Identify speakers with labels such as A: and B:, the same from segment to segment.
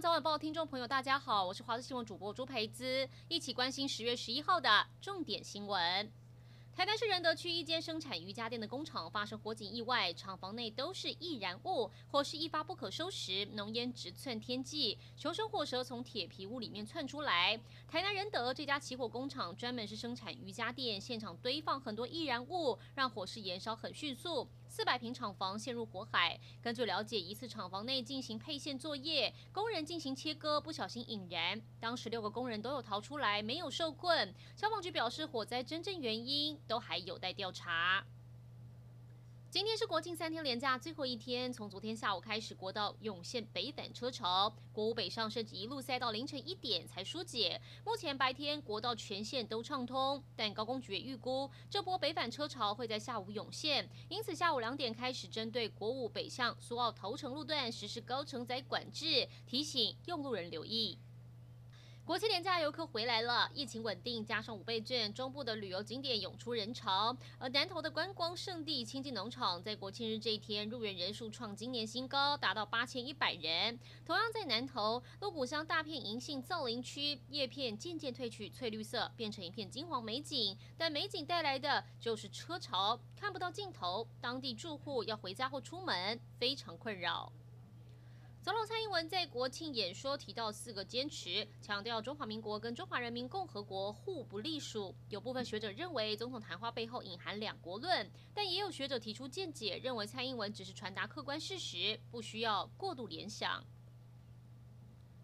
A: 早晚报听众朋友，大家好，我是华视新闻主播朱培姿，一起关心十月十一号的重点新闻。台南市仁德区一间生产瑜伽垫的工厂发生火警意外，厂房内都是易燃物，火势一发不可收拾，浓烟直窜天际，熊生火舌从铁皮屋里面窜出来。台南仁德这家起火工厂专门是生产瑜伽垫，现场堆放很多易燃物，让火势燃烧很迅速，四百平厂房陷入火海。根据了解，疑似厂房内进行配线作业，工人进行切割，不小心引燃，当时六个工人都有逃出来，没有受困。消防局表示，火灾真正原因都还有待调查。今天是国庆三天连假最后一天，从昨天下午开始，国道涌现北返车潮，国五北上甚至一路塞到凌晨一点才疏解。目前白天国道全线都畅通，但高公局也预估这波北返车潮会在下午涌现，因此下午两点开始针对国五北向苏澳头城路段实施高承载管制，提醒用路人留意。国庆连假游客回来了，疫情稳定，加上五倍券，中部的旅游景点涌出人潮。而南投的观光胜地清境农场，在国庆日这一天入园人数创今年新高，达到八千一百人。同样在南投鹿谷乡大片银杏造林区，叶片渐渐褪去翠绿色，变成一片金黄美景。但美景带来的就是车潮，看不到尽头，当地住户要回家或出门非常困扰。总统蔡英文在国庆演说提到四个坚持，强调中华民国跟中华人民共和国互不隶属。有部分学者认为，总统谈话背后隐含两国论，但也有学者提出见解，认为蔡英文只是传达客观事实，不需要过度联想。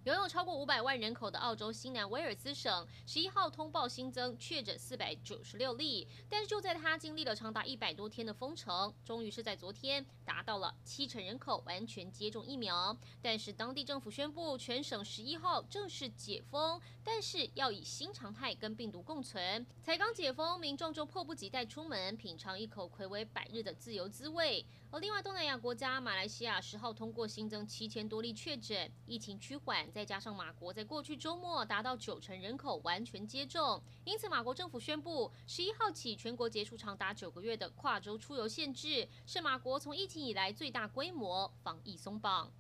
A: 拥有超过五百万人口的澳洲新南威尔斯省，十一号通报新增确诊四百九十六例，但是就在他经历了长达一百多天的封城，终于是在昨天达到了七成人口完全接种疫苗。但是当地政府宣布全省十一号正式解封，但是要以新常态跟病毒共存。才刚解封，民众就迫不及待出门品尝一口睽违百日的自由滋味。而另外东南亚国家马来西亚十号通过新增七千多例确诊，疫情趋缓。再加上马国在过去周末达到九成人口完全接种，因此马国政府宣布，十一号起全国结束长达九个月的跨州出游限制，是马国从疫情以来最大规模防疫松绑。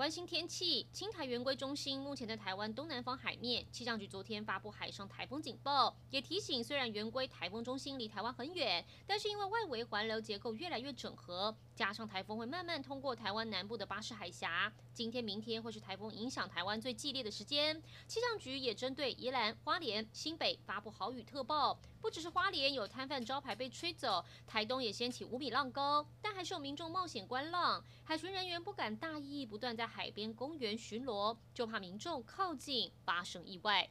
A: 关心天气，青台圆规中心目前在台湾东南方海面。气象局昨天发布海上台风警报，也提醒，虽然圆规台风中心离台湾很远，但是因为外围环流结构越来越整合，加上台风会慢慢通过台湾南部的巴士海峡，今天、明天会是台风影响台湾最激烈的时间。气象局也针对宜兰、花莲、新北发布豪雨特报。不只是花莲有摊贩招牌被吹走，台东也掀起五米浪高，但还是有民众冒险观浪。海巡人员不敢大意，不断在海边公园巡逻，就怕民众靠近发生意外。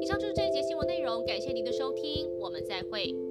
A: 以上就是这一节新闻内容，感谢您的收听，我们再会。